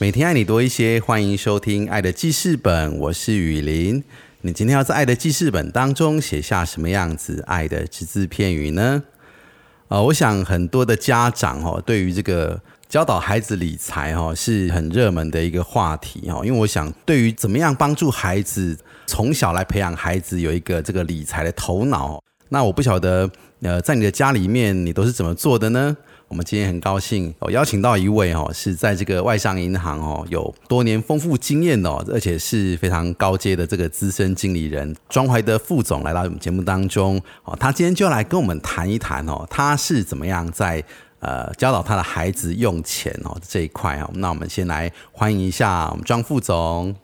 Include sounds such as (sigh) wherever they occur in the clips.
每天爱你多一些，欢迎收听《爱的记事本》，我是雨林。你今天要在《爱的记事本》当中写下什么样子爱的只字片语呢？呃，我想很多的家长哦，对于这个教导孩子理财哦，是很热门的一个话题哦。因为我想，对于怎么样帮助孩子从小来培养孩子有一个这个理财的头脑，那我不晓得呃，在你的家里面你都是怎么做的呢？我们今天很高兴哦，邀请到一位哦，是在这个外商银行哦，有多年丰富经验哦，而且是非常高阶的这个资深经理人庄怀德副总来到我们节目当中哦，他今天就来跟我们谈一谈哦，他是怎么样在呃教导他的孩子用钱哦这一块哦，那我们先来欢迎一下我们庄副总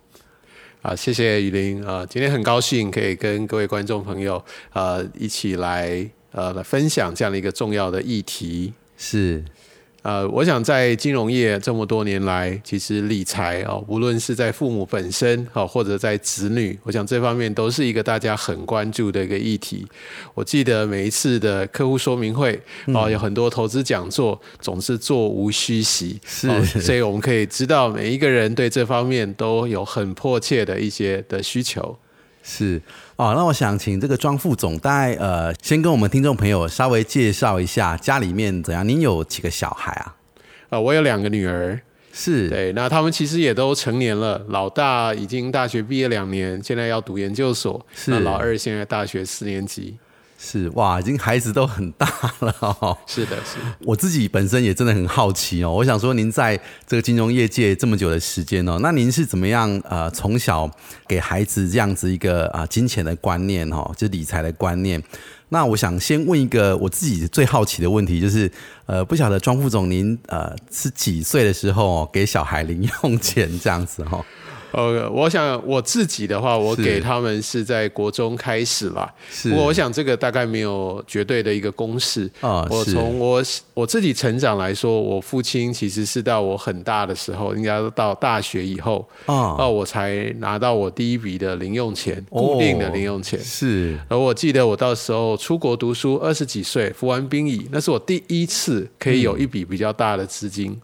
啊，谢谢雨林啊，今天很高兴可以跟各位观众朋友呃一起来呃来分享这样的一个重要的议题。是，呃，我想在金融业这么多年来，其实理财哦，无论是在父母本身哦，或者在子女，我想这方面都是一个大家很关注的一个议题。我记得每一次的客户说明会哦，有很多投资讲座，总是座无虚席，是，所以我们可以知道每一个人对这方面都有很迫切的一些的需求。是哦，那我想请这个庄副总，大概呃，先跟我们听众朋友稍微介绍一下家里面怎样。您有几个小孩啊？啊，我有两个女儿，是对，那他们其实也都成年了，老大已经大学毕业两年，现在要读研究所，是老二现在大学四年级。是哇，已经孩子都很大了哦。(laughs) 是的，是的。我自己本身也真的很好奇哦。我想说，您在这个金融业界这么久的时间哦，那您是怎么样呃，从小给孩子这样子一个啊金钱的观念哦，就理财的观念？那我想先问一个我自己最好奇的问题，就是呃，不晓得庄副总您呃是几岁的时候给小孩零用钱这样子哈？呃，我想我自己的话，我给他们是在国中开始吧。不过我想这个大概没有绝对的一个公式啊。我从我我自己成长来说，我父亲其实是到我很大的时候，应该到大学以后啊，我才拿到我第一笔的零用钱，固定的零用钱。是。而我记得我到时候出国读书，二十几岁服完兵役，那是我第一次可以有一笔比较大的资金。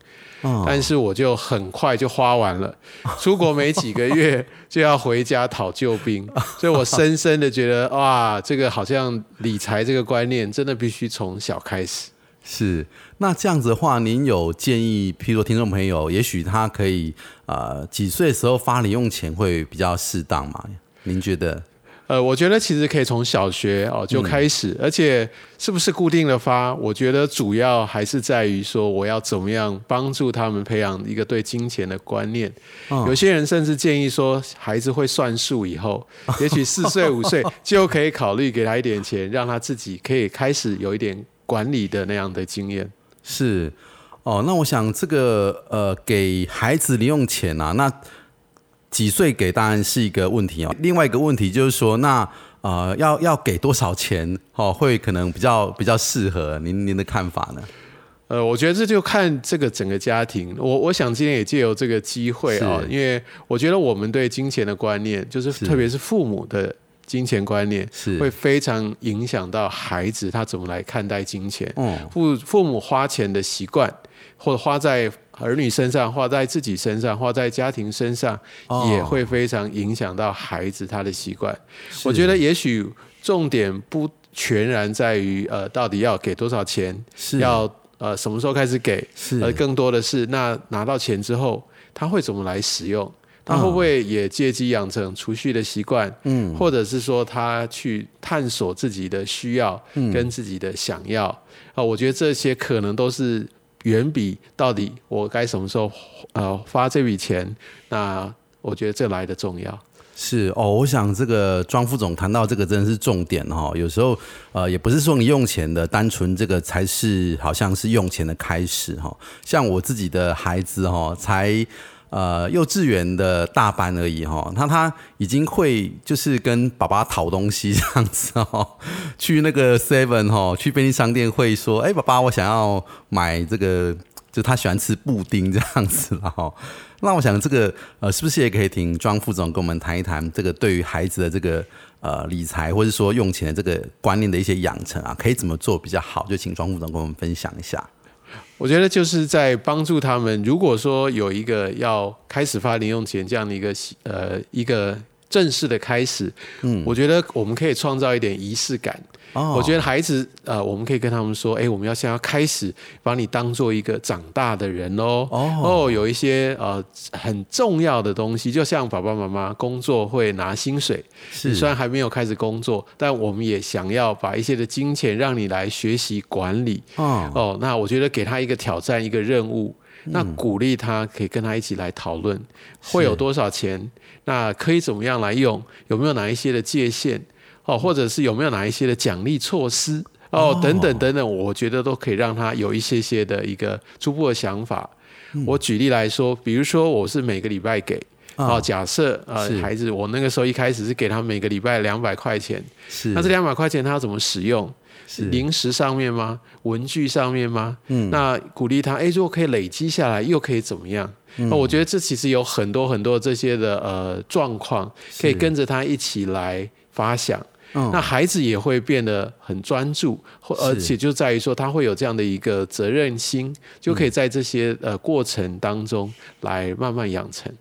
但是我就很快就花完了，出国没几个月 (laughs) 就要回家讨救兵，所以我深深的觉得哇，这个好像理财这个观念真的必须从小开始。是，那这样子的话，您有建议，譬如说听众朋友，也许他可以呃几岁时候发零用钱会比较适当吗？您觉得？呃，我觉得其实可以从小学哦就开始，而且是不是固定的发？我觉得主要还是在于说我要怎么样帮助他们培养一个对金钱的观念。有些人甚至建议说，孩子会算数以后，(laughs) 也许四岁五岁就可以考虑给他一点钱，让他自己可以开始有一点管理的那样的经验。是哦，那我想这个呃，给孩子零用钱啊，那。几岁给当然是一个问题哦。另外一个问题就是说，那呃，要要给多少钱哦，会可能比较比较适合您您的看法呢？呃，我觉得这就看这个整个家庭。我我想今天也借由这个机会啊，因为我觉得我们对金钱的观念，就是特别是父母的金钱观念，是会非常影响到孩子他怎么来看待金钱。嗯，父父母花钱的习惯，或者花在。儿女身上，花在自己身上，花在家庭身上，也会非常影响到孩子他的习惯。我觉得也许重点不全然在于呃，到底要给多少钱，是要呃什么时候开始给，而更多的是那拿到钱之后，他会怎么来使用？他会不会也借机养成储蓄的习惯？嗯，或者是说他去探索自己的需要跟自己的想要啊？我觉得这些可能都是。远比到底我该什么时候呃发这笔钱，那我觉得这来的重要。是哦，我想这个庄副总谈到这个真的是重点哈。有时候呃也不是说你用钱的单纯这个才是好像是用钱的开始哈。像我自己的孩子哈，才呃幼稚园的大班而已哈，那他已经会就是跟爸爸讨东西这样子哦，(laughs) 去那个 Seven 哈，去便利商店会说，哎，爸爸，我想要买这个，就他喜欢吃布丁这样子了哈。(laughs) 那我想这个呃，是不是也可以请庄副总跟我们谈一谈这个对于孩子的这个呃理财或者说用钱的这个观念的一些养成啊，可以怎么做比较好？就请庄副总跟我们分享一下。我觉得就是在帮助他们，如果说有一个要开始发零用钱这样的一个呃一个正式的开始，嗯，我觉得我们可以创造一点仪式感。我觉得孩子，呃，我们可以跟他们说，哎，我们要先要开始把你当做一个长大的人哦。哦，有一些呃很重要的东西，就像爸爸妈妈工作会拿薪水，是。虽然还没有开始工作，但我们也想要把一些的金钱让你来学习管理。哦，哦，那我觉得给他一个挑战，一个任务，那鼓励他可以跟他一起来讨论会有多少钱，那可以怎么样来用，有没有哪一些的界限。哦，或者是有没有哪一些的奖励措施哦，等等等等，我觉得都可以让他有一些些的一个初步的想法。我举例来说，比如说我是每个礼拜给哦，假设呃孩子，我那个时候一开始是给他每个礼拜两百块钱，是那这两百块钱他要怎么使用？是零食上面吗？文具上面吗？嗯，那鼓励他，哎，如果可以累积下来，又可以怎么样？那我觉得这其实有很多很多这些的呃状况，可以跟着他一起来发想。嗯那孩子也会变得很专注，而且就在于说他会有这样的一个责任心，就可以在这些呃过程当中来慢慢养成。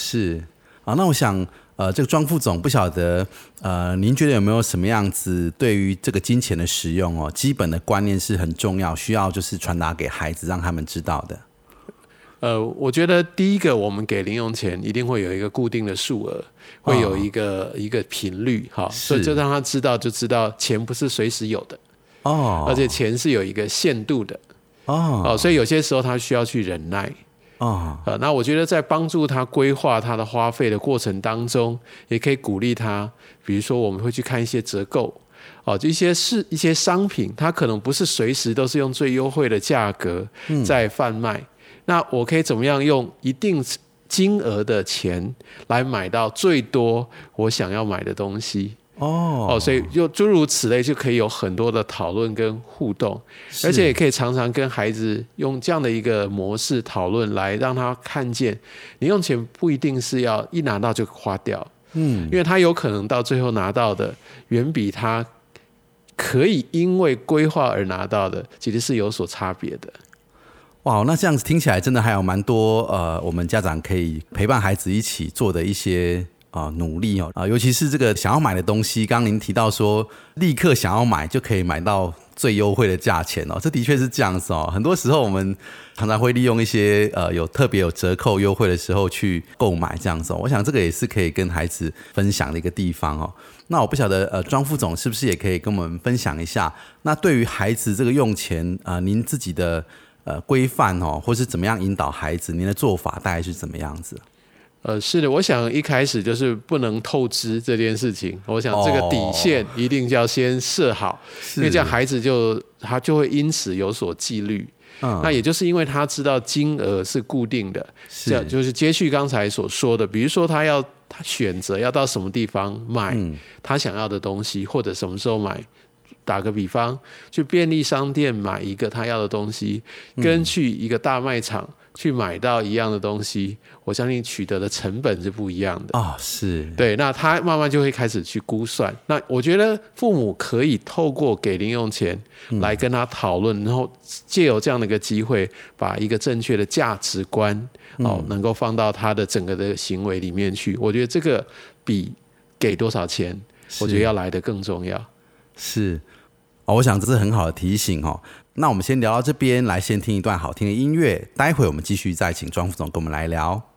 是。啊，那我想呃，这个庄副总不晓得呃，您觉得有没有什么样子对于这个金钱的使用哦，基本的观念是很重要，需要就是传达给孩子，让他们知道的。呃，我觉得第一个，我们给零用钱一定会有一个固定的数额，会有一个一个频率，哈，所以就让他知道，就知道钱不是随时有的哦，而且钱是有一个限度的哦，哦，所以有些时候他需要去忍耐哦，呃，那我觉得在帮助他规划他的花费的过程当中，也可以鼓励他，比如说我们会去看一些折扣哦，就一些是一些商品，它可能不是随时都是用最优惠的价格在贩卖。那我可以怎么样用一定金额的钱来买到最多我想要买的东西？哦哦，所以就诸如此类，就可以有很多的讨论跟互动，而且也可以常常跟孩子用这样的一个模式讨论，来让他看见，你用钱不一定是要一拿到就花掉，嗯，因为他有可能到最后拿到的远比他可以因为规划而拿到的，其实是有所差别的。哇，那这样子听起来真的还有蛮多呃，我们家长可以陪伴孩子一起做的一些啊努力哦啊，尤其是这个想要买的东西，刚刚您提到说立刻想要买就可以买到最优惠的价钱哦，这的确是这样子哦。很多时候我们常常会利用一些呃有特别有折扣优惠的时候去购买这样子，我想这个也是可以跟孩子分享的一个地方哦。那我不晓得呃庄副总是不是也可以跟我们分享一下，那对于孩子这个用钱啊，您自己的。呃，规范哦，或是怎么样引导孩子？您的做法大概是怎么样子？呃，是的，我想一开始就是不能透支这件事情。我想这个底线一定要先设好，因为这样孩子就他就会因此有所纪律。嗯，那也就是因为他知道金额是固定的，是就是接续刚才所说的，比如说他要他选择要到什么地方买他想要的东西，或者什么时候买。打个比方，去便利商店买一个他要的东西，跟去一个大卖场去买到一样的东西，我相信取得的成本是不一样的啊。是对，那他慢慢就会开始去估算。那我觉得父母可以透过给零用钱来跟他讨论，然后借由这样的一个机会，把一个正确的价值观哦，能够放到他的整个的行为里面去。我觉得这个比给多少钱，我觉得要来的更重要。是。我想这是很好的提醒哦。那我们先聊到这边，来先听一段好听的音乐。待会我们继续再请庄副总跟我们来聊。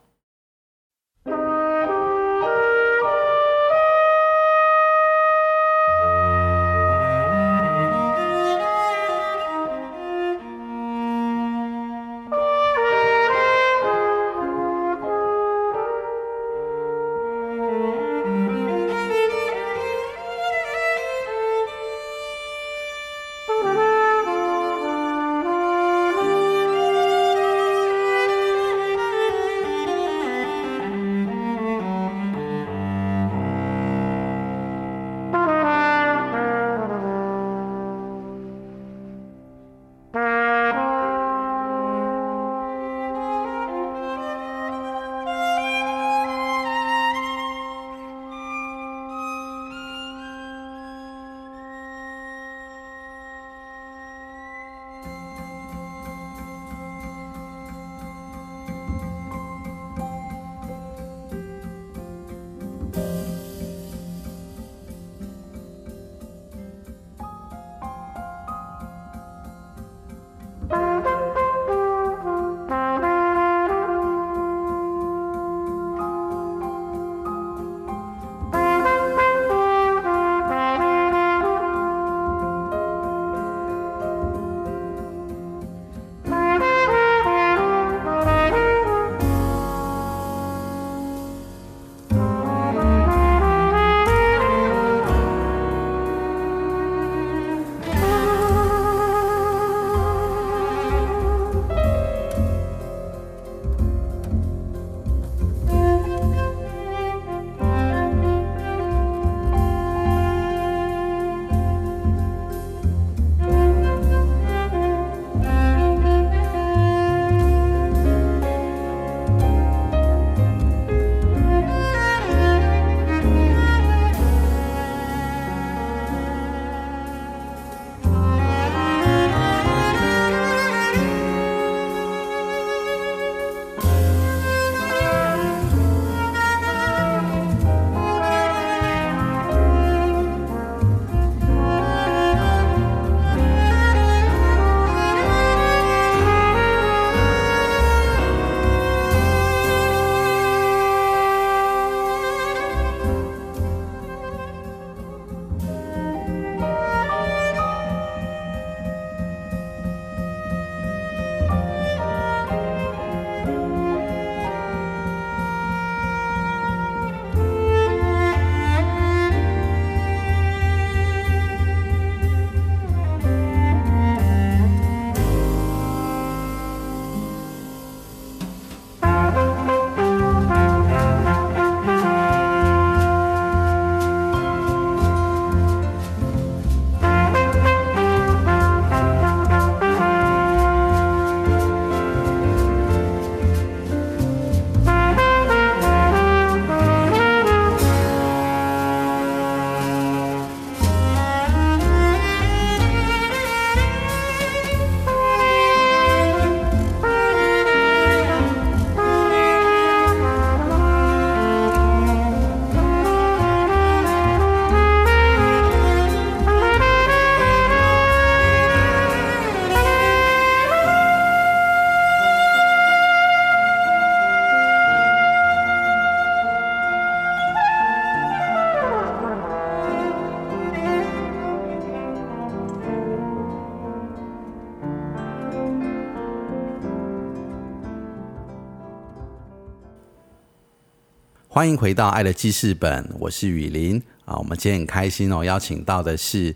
欢迎回到《爱的记事本》，我是雨林啊。我们今天很开心哦，邀请到的是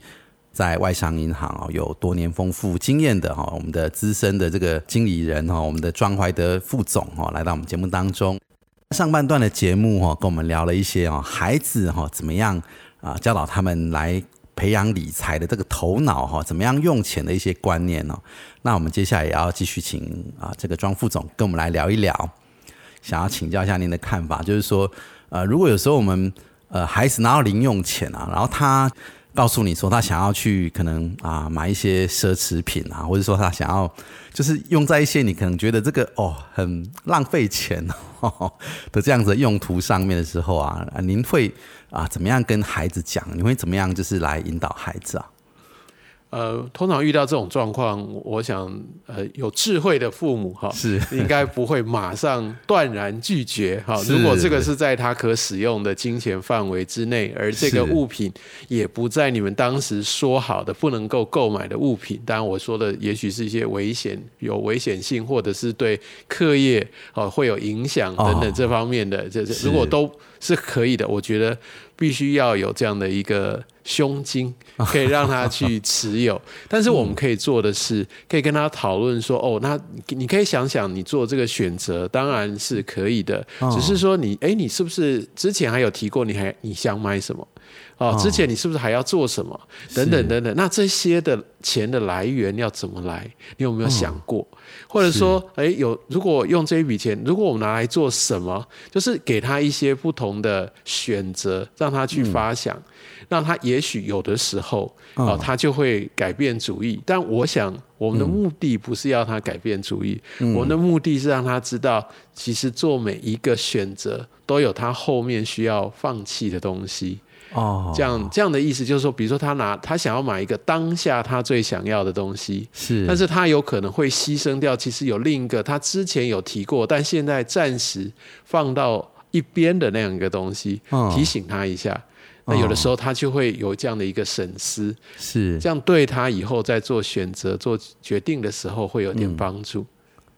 在外商银行有多年丰富经验的哈，我们的资深的这个经理人哈，我们的庄怀德副总哈，来到我们节目当中。上半段的节目哈，跟我们聊了一些哦，孩子哈怎么样啊，教导他们来培养理财的这个头脑哈，怎么样用钱的一些观念哦。那我们接下来也要继续请啊这个庄副总跟我们来聊一聊。想要请教一下您的看法，就是说，呃，如果有时候我们呃孩子拿到零用钱啊，然后他告诉你说他想要去可能啊买一些奢侈品啊，或者说他想要就是用在一些你可能觉得这个哦很浪费钱 (laughs) 的这样子用途上面的时候啊，您会啊怎么样跟孩子讲？你会怎么样就是来引导孩子啊？呃，通常遇到这种状况，我想，呃，有智慧的父母哈，是应该不会马上断然拒绝哈。如果这个是在他可使用的金钱范围之内，而这个物品也不在你们当时说好的不能够购买的物品，当然我说的也许是一些危险、有危险性，或者是对课业哦会有影响等等这方面的，这是如果都是可以的，我觉得。必须要有这样的一个胸襟，可以让他去持有。(laughs) 但是我们可以做的是，可以跟他讨论说：哦，那你可以想想，你做这个选择当然是可以的，只是说你，哎，你是不是之前还有提过，你还你想买什么？哦，之前你是不是还要做什么？等等等等。那这些的钱的来源要怎么来？你有没有想过？或者说，哎，有如果用这一笔钱，如果我们拿来做什么，就是给他一些不同的选择，让他去发想，让他也许有的时候，哦，他就会改变主意。但我想，我们的目的不是要他改变主意，我们的目的是让他知道，其实做每一个选择都有他后面需要放弃的东西。哦，这样这样的意思就是说，比如说他拿他想要买一个当下他最想要的东西，是，但是他有可能会牺牲掉，其实有另一个他之前有提过，但现在暂时放到一边的那样一个东西，提醒他一下。那有的时候他就会有这样的一个审思，是，这样对他以后在做选择、做决定的时候会有点帮助。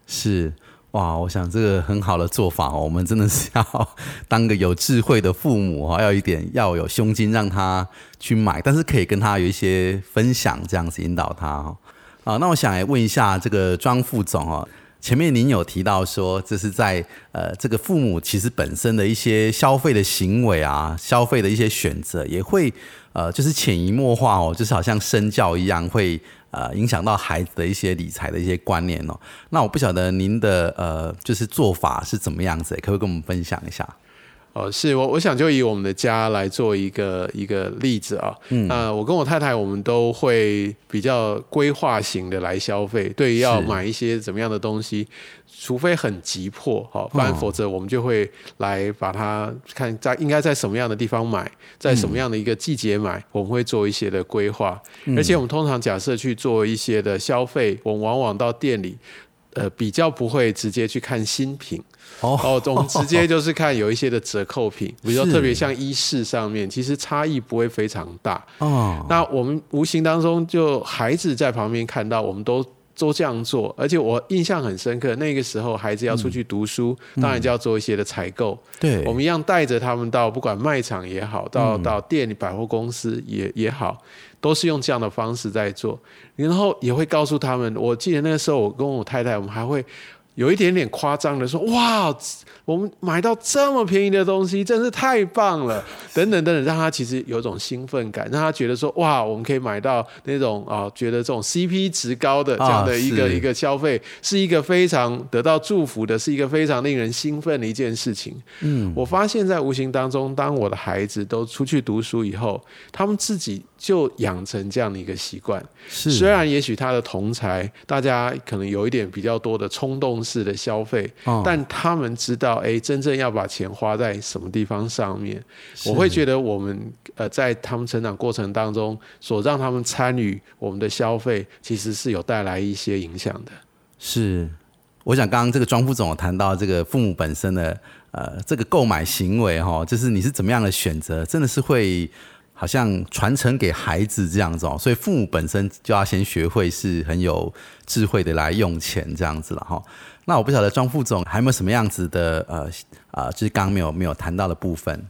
是。哇，我想这个很好的做法哦，我们真的是要当个有智慧的父母哈，要一点要有胸襟让他去买，但是可以跟他有一些分享，这样子引导他哈。啊，那我想来问一下这个庄副总哦，前面您有提到说，这是在呃这个父母其实本身的一些消费的行为啊，消费的一些选择也会呃就是潜移默化哦，就是好像身教一样会。呃，影响到孩子的一些理财的一些观念哦。那我不晓得您的呃，就是做法是怎么样子，可不可以跟我们分享一下？哦，是我我想就以我们的家来做一个一个例子啊。嗯，那我跟我太太，我们都会比较规划型的来消费。对，要买一些怎么样的东西，除非很急迫，好，不然否则我们就会来把它看在应该在什么样的地方买，在什么样的一个季节买，我们会做一些的规划。而且我们通常假设去做一些的消费，我们往往到店里，呃，比较不会直接去看新品。哦，我们直接就是看有一些的折扣品，比如说特别像衣饰上面，其实差异不会非常大。哦，那我们无形当中就孩子在旁边看到，我们都都这样做，而且我印象很深刻，那个时候孩子要出去读书，当然就要做一些的采购。对，我们一样带着他们到不管卖场也好，到到店里百货公司也也好，都是用这样的方式在做，然后也会告诉他们。我记得那个时候，我跟我太太，我们还会。有一点点夸张的说，哇，我们买到这么便宜的东西，真是太棒了！(laughs) 等等等等，让他其实有种兴奋感，让他觉得说，哇，我们可以买到那种啊，觉得这种 CP 值高的这样的一个一个消费，是一个非常得到祝福的，是一个非常令人兴奋的一件事情。嗯，我发现在无形当中，当我的孩子都出去读书以后，他们自己。就养成这样的一个习惯，是虽然也许他的同才，大家可能有一点比较多的冲动式的消费，但他们知道，哎，真正要把钱花在什么地方上面。我会觉得，我们呃，在他们成长过程当中，所让他们参与我们的消费，其实是有带来一些影响的。是，我想刚刚这个庄副总谈到这个父母本身的呃这个购买行为哈，就是你是怎么样的选择，真的是会。好像传承给孩子这样子哦，所以父母本身就要先学会是很有智慧的来用钱这样子了哈。那我不晓得庄副总还有没有什么样子的呃啊，就是刚刚没有没有谈到的部分。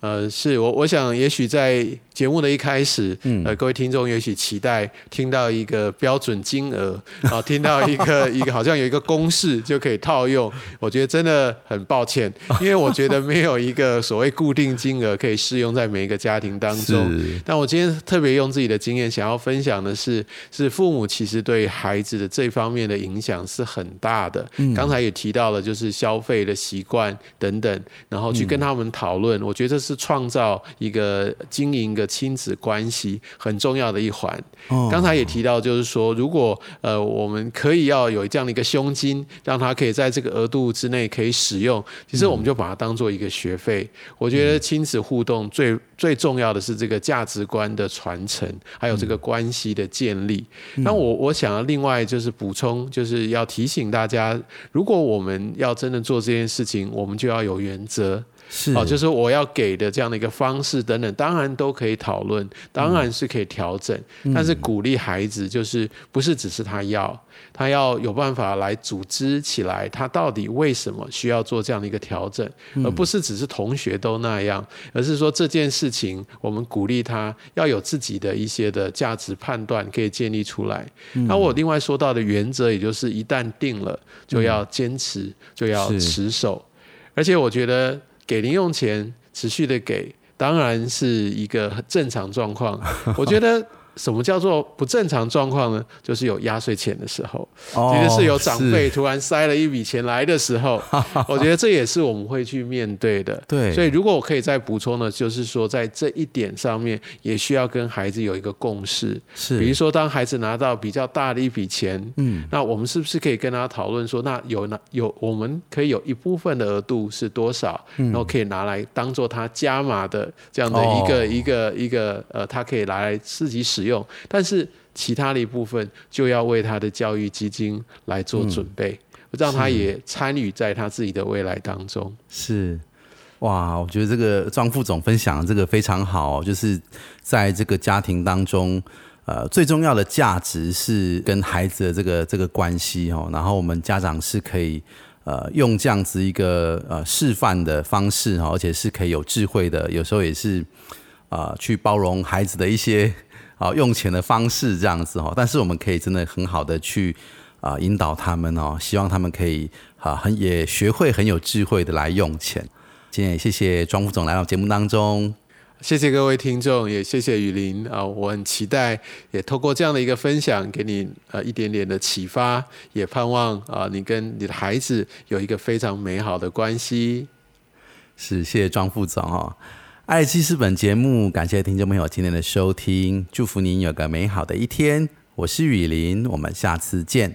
呃，是我我想，也许在节目的一开始，呃，各位听众也许期待听到一个标准金额，(laughs) 啊，听到一个 (laughs) 一个好像有一个公式就可以套用。我觉得真的很抱歉，(laughs) 因为我觉得没有一个所谓固定金额可以适用在每一个家庭当中。但我今天特别用自己的经验想要分享的是，是父母其实对孩子的这方面的影响是很大的。刚才也提到了，就是消费的习惯等等，然后去跟他们讨论，我觉得。是创造一个经营一个亲子关系很重要的一环。刚才也提到，就是说，如果呃我们可以要有这样的一个胸襟，让他可以在这个额度之内可以使用，其实我们就把它当做一个学费。我觉得亲子互动最最重要的是这个价值观的传承，还有这个关系的建立。那我我想要另外就是补充，就是要提醒大家，如果我们要真的做这件事情，我们就要有原则。是。哦，就是我要给的这样的一个方式等等，当然都可以讨论，当然是可以调整，但是鼓励孩子就是不是只是他要，他要有办法来组织起来，他到底为什么需要做这样的一个调整，而不是只是同学都那样，而是说这件事情我们鼓励他要有自己的一些的价值判断可以建立出来。那我另外说到的原则，也就是一旦定了就要坚持，就要持守，而且我觉得。给零用钱，持续的给，当然是一个正常状况。我觉得。什么叫做不正常状况呢？就是有压岁钱的时候，其实是有长辈突然塞了一笔钱来的时候，(laughs) 我觉得这也是我们会去面对的。对，所以如果我可以再补充的，就是说在这一点上面，也需要跟孩子有一个共识。是，比如说当孩子拿到比较大的一笔钱，嗯，那我们是不是可以跟他讨论说，那有哪有我们可以有一部分的额度是多少，然后可以拿来当做他加码的这样的一个一个一个呃，他可以拿来自己使用。用，但是其他的一部分就要为他的教育基金来做准备，让他也参与在他自己的未来当中。是，哇，我觉得这个庄副总分享的这个非常好，就是在这个家庭当中，呃，最重要的价值是跟孩子的这个这个关系哦。然后我们家长是可以呃用这样子一个呃示范的方式哈，而且是可以有智慧的，有时候也是啊去包容孩子的一些。好用钱的方式这样子哈，但是我们可以真的很好的去啊引导他们哦，希望他们可以啊很也学会很有智慧的来用钱。今天也谢谢庄副总来到节目当中，谢谢各位听众，也谢谢雨林啊，我很期待也透过这样的一个分享，给你呃一点点的启发，也盼望啊你跟你的孩子有一个非常美好的关系。是，谢谢庄副总哈。爱惜是本节目，感谢听众朋友今天的收听，祝福您有个美好的一天。我是雨林，我们下次见。